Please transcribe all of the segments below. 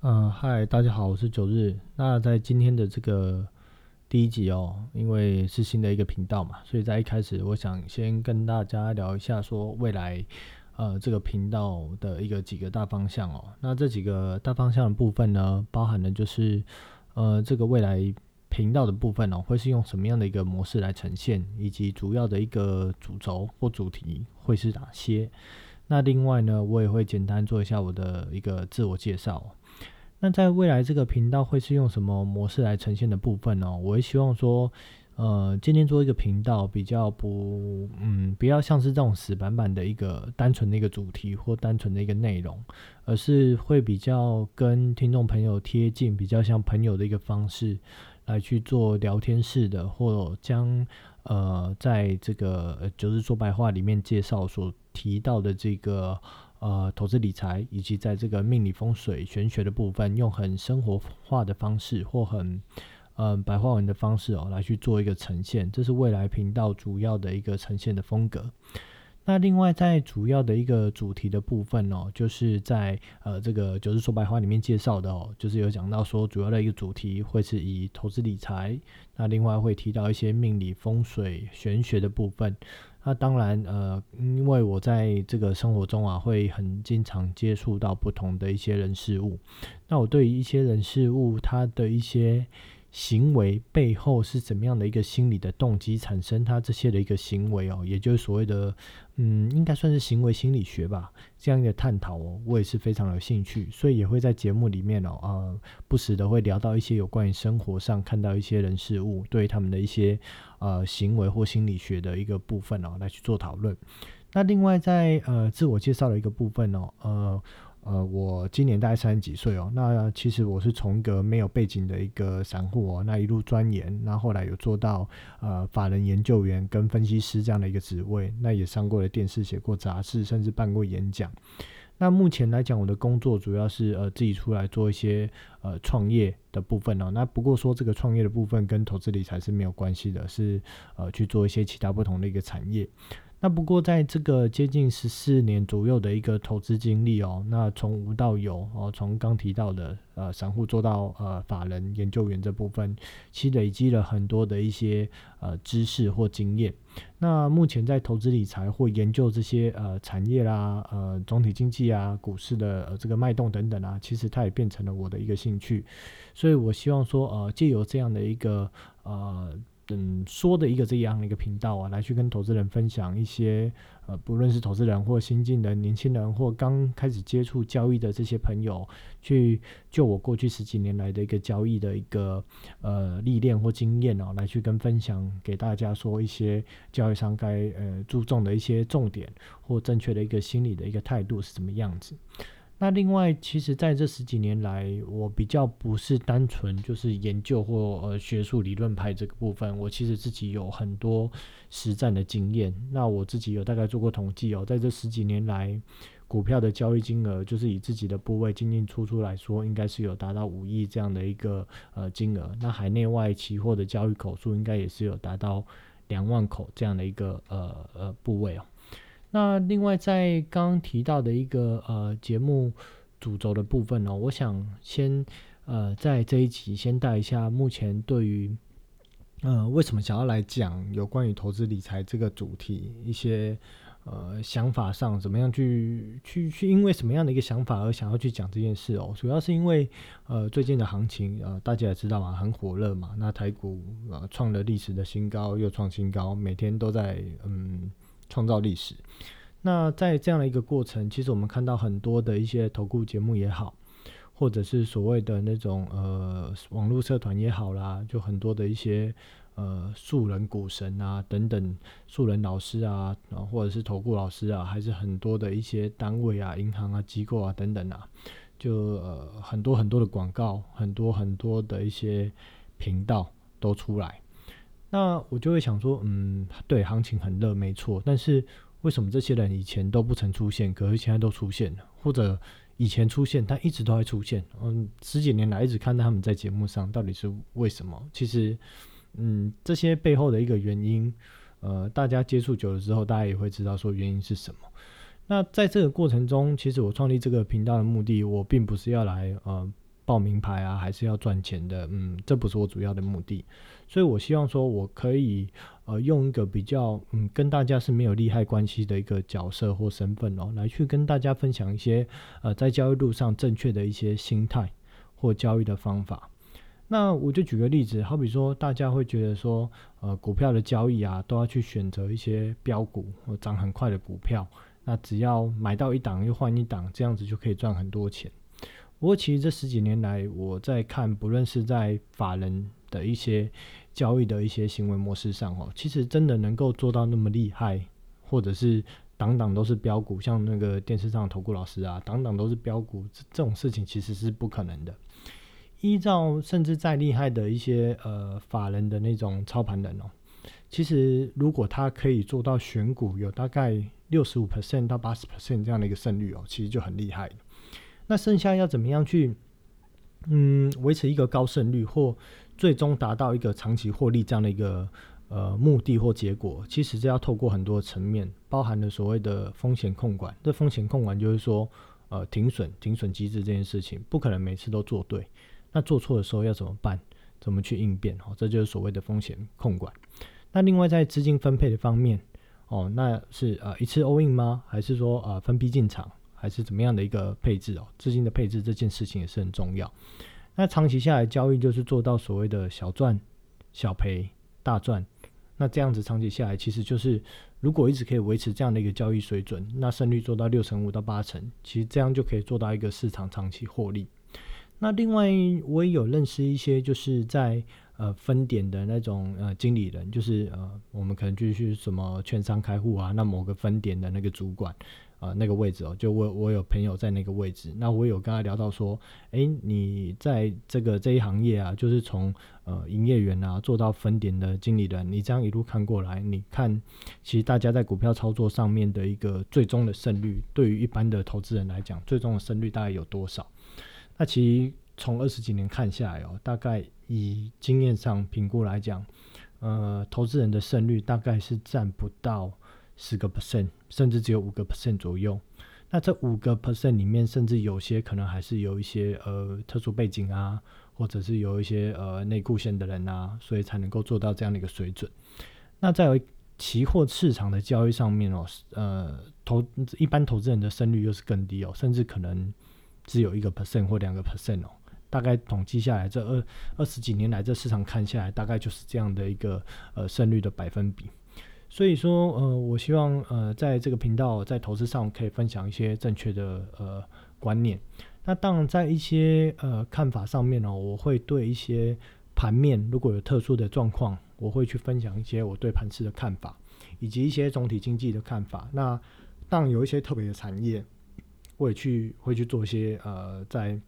嗯，嗨，大家好，我是九日。那在今天的这个第一集哦，因为是新的一个频道嘛，所以在一开始，我想先跟大家聊一下，说未来呃这个频道的一个几个大方向哦。那这几个大方向的部分呢，包含的就是呃这个未来频道的部分哦，会是用什么样的一个模式来呈现，以及主要的一个主轴或主题会是哪些。那另外呢，我也会简单做一下我的一个自我介绍。那在未来这个频道会是用什么模式来呈现的部分呢？我会希望说，呃，今天做一个频道比较不，嗯，不要像是这种死板板的一个单纯的一个主题或单纯的一个内容，而是会比较跟听众朋友贴近，比较像朋友的一个方式来去做聊天式的，或将呃在这个就是说白话里面介绍所提到的这个。呃，投资理财以及在这个命理风水玄学的部分，用很生活化的方式或很嗯白话文的方式哦，来去做一个呈现，这是未来频道主要的一个呈现的风格。那另外在主要的一个主题的部分哦，就是在呃这个九日说白话里面介绍的哦，就是有讲到说主要的一个主题会是以投资理财，那另外会提到一些命理风水玄学的部分。那当然，呃，因为我在这个生活中啊，会很经常接触到不同的一些人事物。那我对于一些人事物，他的一些行为背后是怎么样的一个心理的动机产生他这些的一个行为哦，也就是所谓的。嗯，应该算是行为心理学吧，这样一个探讨哦，我也是非常有兴趣，所以也会在节目里面哦，呃，不时的会聊到一些有关于生活上看到一些人事物，对他们的一些呃行为或心理学的一个部分哦，来去做讨论。那另外在呃自我介绍的一个部分哦，呃。呃，我今年大概三十几岁哦。那其实我是从一个没有背景的一个散户哦，那一路钻研，那后来有做到呃法人研究员跟分析师这样的一个职位，那也上过了电视，写过杂志，甚至办过演讲。那目前来讲，我的工作主要是呃自己出来做一些呃创业的部分哦。那不过说这个创业的部分跟投资理财是没有关系的，是呃去做一些其他不同的一个产业。那不过在这个接近十四年左右的一个投资经历哦，那从无到有哦，从刚提到的呃散户做到呃法人研究员这部分，其实累积了很多的一些呃知识或经验。那目前在投资理财或研究这些呃产业啦、呃总体经济啊、股市的这个脉动等等啊，其实它也变成了我的一个兴趣。所以我希望说呃借由这样的一个呃。嗯，说的一个这样的一个频道啊，来去跟投资人分享一些，呃，不论是投资人或新进的年轻人，或刚开始接触交易的这些朋友，去就我过去十几年来的一个交易的一个呃历练或经验哦，来去跟分享给大家说一些交易商该呃注重的一些重点或正确的一个心理的一个态度是怎么样子。那另外，其实在这十几年来，我比较不是单纯就是研究或呃学术理论派这个部分，我其实自己有很多实战的经验。那我自己有大概做过统计哦，在这十几年来，股票的交易金额，就是以自己的部位进进出出来说，应该是有达到五亿这样的一个呃金额。那海内外期货的交易口数，应该也是有达到两万口这样的一个呃呃部位哦。那另外，在刚刚提到的一个呃节目主轴的部分呢，我想先呃在这一集先带一下目前对于呃为什么想要来讲有关于投资理财这个主题一些呃想法上怎么样去去去因为什么样的一个想法而想要去讲这件事哦，主要是因为呃最近的行情呃大家也知道嘛，很火热嘛，那台股呃创了历史的新高又创新高，每天都在嗯。创造历史。那在这样的一个过程，其实我们看到很多的一些投顾节目也好，或者是所谓的那种呃网络社团也好啦，就很多的一些呃素人股神啊等等素人老师啊，或者是投顾老师啊，还是很多的一些单位啊、银行啊、机构啊等等啊，就呃很多很多的广告，很多很多的一些频道都出来。那我就会想说，嗯，对，行情很热，没错。但是为什么这些人以前都不曾出现，可是现在都出现了？或者以前出现，但一直都在出现？嗯，十几年来一直看到他们在节目上，到底是为什么？其实，嗯，这些背后的一个原因，呃，大家接触久了之后，大家也会知道说原因是什么。那在这个过程中，其实我创立这个频道的目的，我并不是要来呃报名牌啊，还是要赚钱的，嗯，这不是我主要的目的。所以我希望说，我可以呃用一个比较嗯跟大家是没有利害关系的一个角色或身份哦，来去跟大家分享一些呃在交易路上正确的一些心态或交易的方法。那我就举个例子，好比说大家会觉得说，呃，股票的交易啊，都要去选择一些标股或涨很快的股票，那只要买到一档又换一档，这样子就可以赚很多钱。不过其实这十几年来，我在看，不论是在法人的一些交易的一些行为模式上哦，其实真的能够做到那么厉害，或者是档档都是标股，像那个电视上的投顾老师啊，档档都是标股，这这种事情其实是不可能的。依照甚至再厉害的一些呃法人的那种操盘人哦，其实如果他可以做到选股有大概六十五 percent 到八十 percent 这样的一个胜率哦，其实就很厉害了。那剩下要怎么样去，嗯，维持一个高胜率或最终达到一个长期获利这样的一个呃目的或结果，其实这要透过很多层面，包含了所谓的风险控管。这风险控管就是说，呃，停损、停损机制这件事情，不可能每次都做对。那做错的时候要怎么办？怎么去应变？哦，这就是所谓的风险控管。那另外在资金分配的方面，哦，那是呃一次 all in 吗？还是说呃分批进场？还是怎么样的一个配置哦？资金的配置这件事情也是很重要。那长期下来交易就是做到所谓的小赚小赔大赚。那这样子长期下来，其实就是如果一直可以维持这样的一个交易水准，那胜率做到六成五到八成，其实这样就可以做到一个市场长期获利。那另外我也有认识一些就是在呃分点的那种呃经理人，就是呃我们可能就是什么券商开户啊，那某个分点的那个主管。啊，那个位置哦，就我我有朋友在那个位置，那我有跟他聊到说，哎，你在这个这一行业啊，就是从呃营业员啊做到分点的经理人，你这样一路看过来，你看，其实大家在股票操作上面的一个最终的胜率，对于一般的投资人来讲，最终的胜率大概有多少？那其实从二十几年看下来哦，大概以经验上评估来讲，呃，投资人的胜率大概是占不到。十个 percent，甚至只有五个 percent 左右。那这五个 percent 里面，甚至有些可能还是有一些呃特殊背景啊，或者是有一些呃内固线的人啊，所以才能够做到这样的一个水准。那在期货市场的交易上面哦，呃，投一般投资人的胜率又是更低哦，甚至可能只有一个 percent 或两个 percent 哦。大概统计下来，这二二十几年来，这市场看下来，大概就是这样的一个呃胜率的百分比。所以说，呃，我希望，呃，在这个频道在投资上可以分享一些正确的呃观念。那当然，在一些呃看法上面呢，我会对一些盘面如果有特殊的状况，我会去分享一些我对盘市的看法，以及一些总体经济的看法。那当然有一些特别的产业，我也去会去做一些呃，在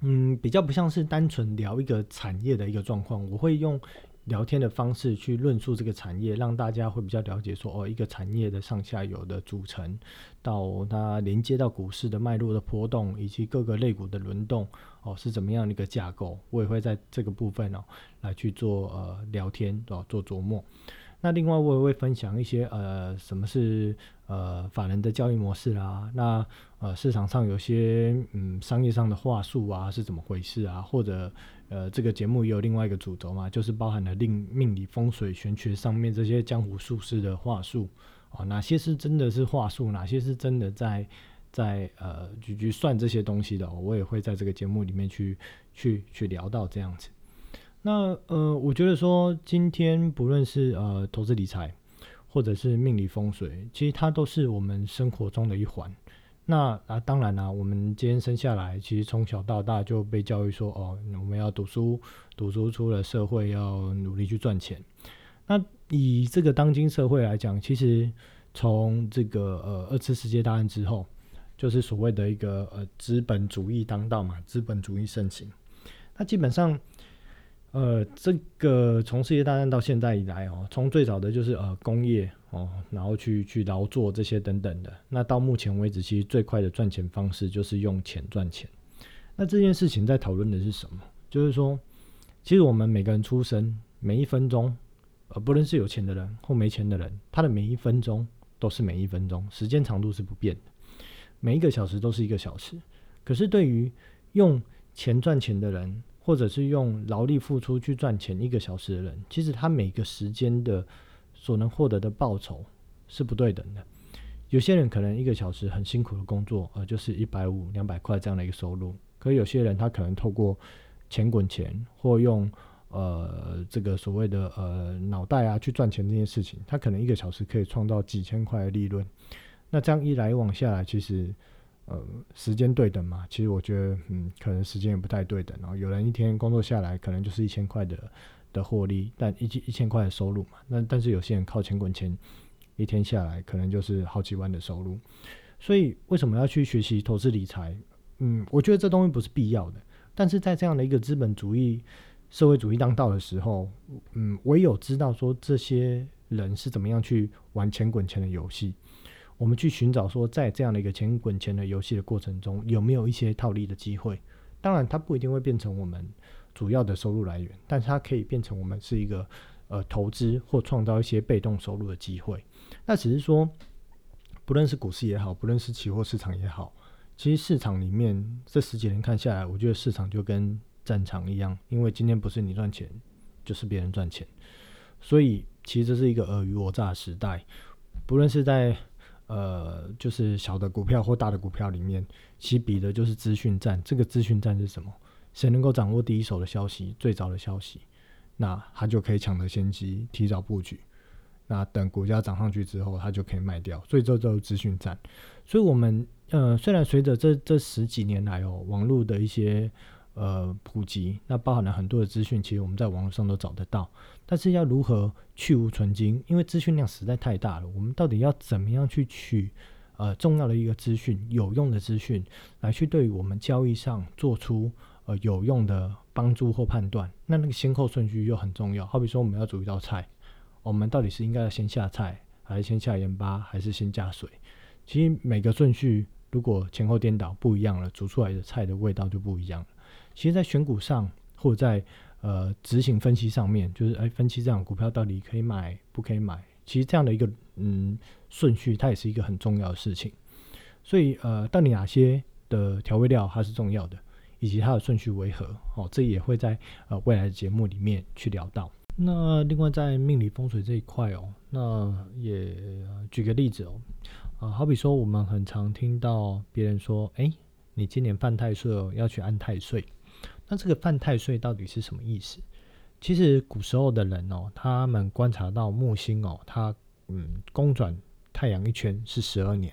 嗯比较不像是单纯聊一个产业的一个状况，我会用。聊天的方式去论述这个产业，让大家会比较了解说哦，一个产业的上下游的组成，到它连接到股市的脉络的波动，以及各个类股的轮动哦，是怎么样的一个架构？我也会在这个部分哦来去做呃聊天哦做琢磨。那另外我也会分享一些呃什么是呃法人的交易模式啦，那呃市场上有些嗯商业上的话术啊是怎么回事啊，或者。呃，这个节目也有另外一个主轴嘛，就是包含了令命理风水玄学上面这些江湖术士的话术啊，哪些是真的是话术，哪些是真的在在呃去去算这些东西的，我也会在这个节目里面去去去聊到这样子。那呃，我觉得说今天不论是呃投资理财，或者是命理风水，其实它都是我们生活中的一环。那啊，当然啦，我们今天生下来，其实从小到大就被教育说，哦，我们要读书，读书出了社会要努力去赚钱。那以这个当今社会来讲，其实从这个呃二次世界大战之后，就是所谓的一个呃资本主义当道嘛，资本主义盛行。那基本上。呃，这个从世界大战到现在以来哦，从最早的就是呃工业哦，然后去去劳作这些等等的，那到目前为止，其实最快的赚钱方式就是用钱赚钱。那这件事情在讨论的是什么？就是说，其实我们每个人出生每一分钟，呃，不论是有钱的人或没钱的人，他的每一分钟都是每一分钟，时间长度是不变的，每一个小时都是一个小时。可是对于用钱赚钱的人，或者是用劳力付出去赚钱一个小时的人，其实他每个时间的所能获得的报酬是不对等的。有些人可能一个小时很辛苦的工作，呃，就是一百五、两百块这样的一个收入。可有些人他可能透过钱滚钱，或用呃这个所谓的呃脑袋啊去赚钱这件事情，他可能一个小时可以创造几千块的利润。那这样一来往下来，其实呃时间对等嘛？其实我觉得嗯，可能时间也不太对等。然后有人一天工作下来，可能就是一千块的的获利，但一一千块的收入嘛。那但是有些人靠钱滚钱。一天下来可能就是好几万的收入，所以为什么要去学习投资理财？嗯，我觉得这东西不是必要的。但是在这样的一个资本主义、社会主义当道的时候，嗯，唯有知道说这些人是怎么样去玩钱滚钱的游戏，我们去寻找说在这样的一个钱滚钱的游戏的过程中，有没有一些套利的机会？当然，它不一定会变成我们主要的收入来源，但是它可以变成我们是一个呃投资或创造一些被动收入的机会。那只是说，不论是股市也好，不论是期货市场也好，其实市场里面这十几年看下来，我觉得市场就跟战场一样，因为今天不是你赚钱，就是别人赚钱，所以其实这是一个尔虞我诈的时代。不论是在呃，就是小的股票或大的股票里面，其比的就是资讯战。这个资讯战是什么？谁能够掌握第一手的消息、最早的消息，那他就可以抢得先机，提早布局。那等股价涨上去之后，他就可以卖掉，所以这就是资讯战。所以，我们呃，虽然随着这这十几年来哦，网络的一些呃普及，那包含了很多的资讯，其实我们在网络上都找得到。但是要如何去无存精？因为资讯量实在太大了，我们到底要怎么样去取呃重要的一个资讯、有用的资讯，来去对于我们交易上做出呃有用的帮助或判断？那那个先后顺序又很重要。好比说，我们要煮一道菜。我们到底是应该要先下菜，还是先下盐巴，还是先加水？其实每个顺序如果前后颠倒不一样了，煮出来的菜的味道就不一样了。其实，在选股上，或者在呃执行分析上面，就是哎分析这样股票到底可以买不可以买，其实这样的一个嗯顺序，它也是一个很重要的事情。所以呃，到底哪些的调味料它是重要的，以及它的顺序为何？哦，这也会在呃未来的节目里面去聊到。那另外在命理风水这一块哦，那也举个例子哦，啊，好比说我们很常听到别人说，哎，你今年犯太岁哦，要去安太岁。那这个犯太岁到底是什么意思？其实古时候的人哦，他们观察到木星哦，它嗯公转太阳一圈是十二年，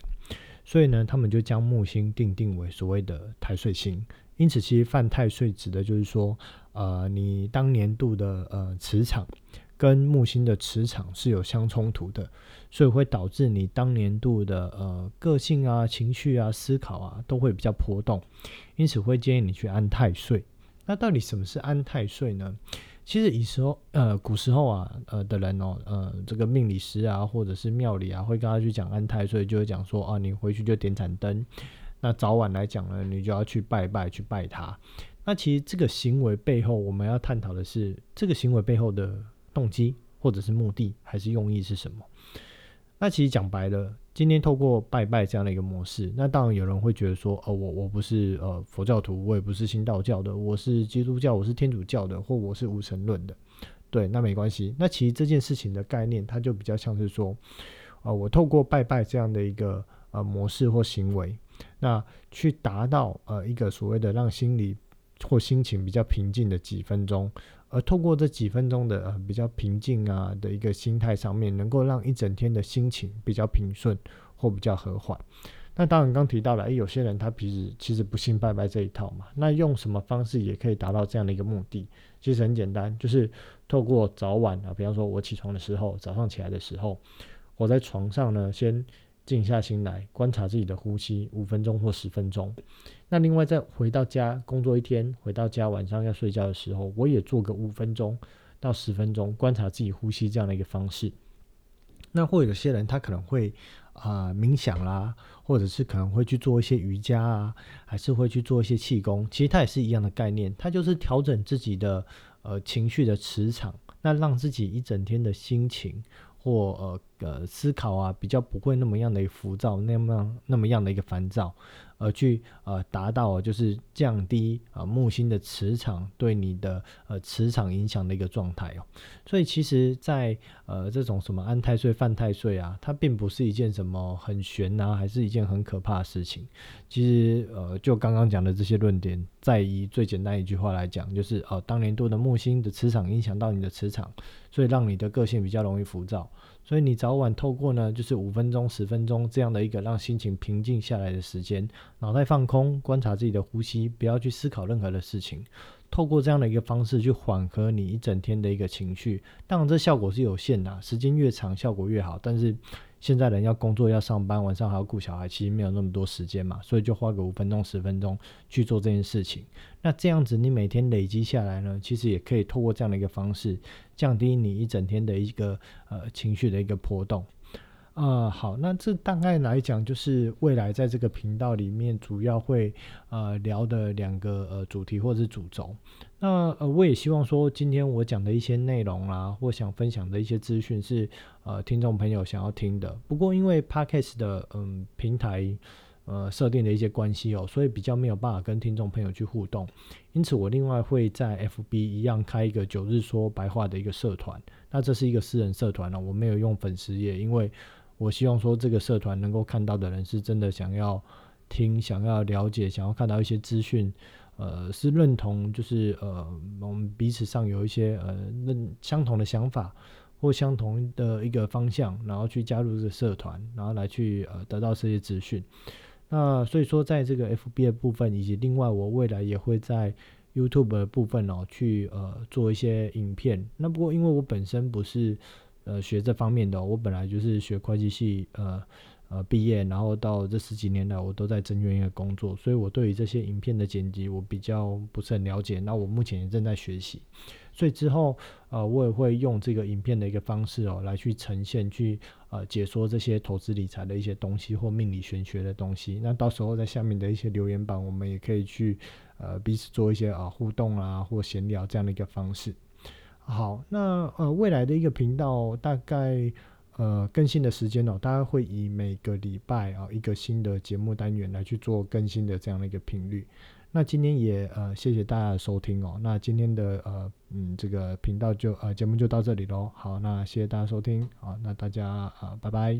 所以呢，他们就将木星定定为所谓的太岁星。因此，其实犯太岁指的就是说。呃，你当年度的呃磁场跟木星的磁场是有相冲突的，所以会导致你当年度的呃个性啊、情绪啊、思考啊都会比较波动，因此会建议你去安太岁。那到底什么是安太岁呢？其实以时候呃古时候啊呃的人哦呃这个命理师啊或者是庙里啊会跟他去讲安太岁，就会讲说啊你回去就点盏灯，那早晚来讲呢你就要去拜拜去拜他。那其实这个行为背后，我们要探讨的是这个行为背后的动机，或者是目的，还是用意是什么？那其实讲白了，今天透过拜拜这样的一个模式，那当然有人会觉得说，哦，我我不是呃佛教徒，我也不是新道教的，我是基督教，我是天主教的，或我是无神论的，对，那没关系。那其实这件事情的概念，它就比较像是说，啊，我透过拜拜这样的一个呃模式或行为，那去达到呃一个所谓的让心理。或心情比较平静的几分钟，而透过这几分钟的比较平静啊的一个心态上面，能够让一整天的心情比较平顺或比较和缓。那当然刚提到了，诶，有些人他平时其实不信拜拜这一套嘛，那用什么方式也可以达到这样的一个目的？其实很简单，就是透过早晚啊，比方说我起床的时候，早上起来的时候，我在床上呢先。静下心来观察自己的呼吸，五分钟或十分钟。那另外再回到家工作一天，回到家晚上要睡觉的时候，我也做个五分钟到十分钟观察自己呼吸这样的一个方式。那或有些人他可能会啊冥想啦，或者是可能会去做一些瑜伽啊，还是会去做一些气功。其实它也是一样的概念，它就是调整自己的呃情绪的磁场，那让自己一整天的心情。或呃呃思考啊，比较不会那么样的浮躁，那么那么样的一个烦躁，而去呃达到就是降低啊木星的磁场对你的呃磁场影响的一个状态哦。所以其实，在呃这种什么安太岁犯太岁啊，它并不是一件什么很玄呐，还是一件很可怕的事情。其实呃就刚刚讲的这些论点，在以最简单一句话来讲，就是哦当年度的木星的磁场影响到你的磁场，所以让你的个性比较容易浮躁。所以你早晚透过呢，就是五分钟、十分钟这样的一个让心情平静下来的时间，脑袋放空，观察自己的呼吸，不要去思考任何的事情。透过这样的一个方式去缓和你一整天的一个情绪，当然这效果是有限的，时间越长效果越好。但是现在人要工作要上班，晚上还要顾小孩，其实没有那么多时间嘛，所以就花个五分钟、十分钟去做这件事情。那这样子你每天累积下来呢，其实也可以透过这样的一个方式。降低你一整天的一个呃情绪的一个波动，啊好，那这大概来讲就是未来在这个频道里面主要会呃聊的两个呃主题或者是主轴。那呃我也希望说今天我讲的一些内容啦，或想分享的一些资讯是呃听众朋友想要听的。不过因为 Podcast 的嗯平台。呃，设定的一些关系哦，所以比较没有办法跟听众朋友去互动，因此我另外会在 FB 一样开一个九日说白话的一个社团，那这是一个私人社团了，我没有用粉丝页，因为我希望说这个社团能够看到的人是真的想要听、想要了解、想要看到一些资讯，呃，是认同就是呃我们彼此上有一些呃认相同的想法或相同的一个方向，然后去加入这个社团，然后来去呃得到这些资讯。那所以说，在这个 FB 的部分，以及另外我未来也会在 YouTube 的部分哦，去呃做一些影片。那不过因为我本身不是呃学这方面的，我本来就是学会计系呃呃毕业，然后到这十几年来我都在证券业工作，所以我对于这些影片的剪辑我比较不是很了解。那我目前也正在学习。所以之后，呃，我也会用这个影片的一个方式哦，来去呈现、去呃解说这些投资理财的一些东西或命理玄学的东西。那到时候在下面的一些留言板，我们也可以去呃彼此做一些啊互动啊或闲聊这样的一个方式。好，那呃未来的一个频道大概呃更新的时间哦，大概会以每个礼拜啊一个新的节目单元来去做更新的这样的一个频率。那今天也呃谢谢大家的收听哦。那今天的呃嗯这个频道就呃节目就到这里喽。好，那谢谢大家收听好，那大家啊拜拜。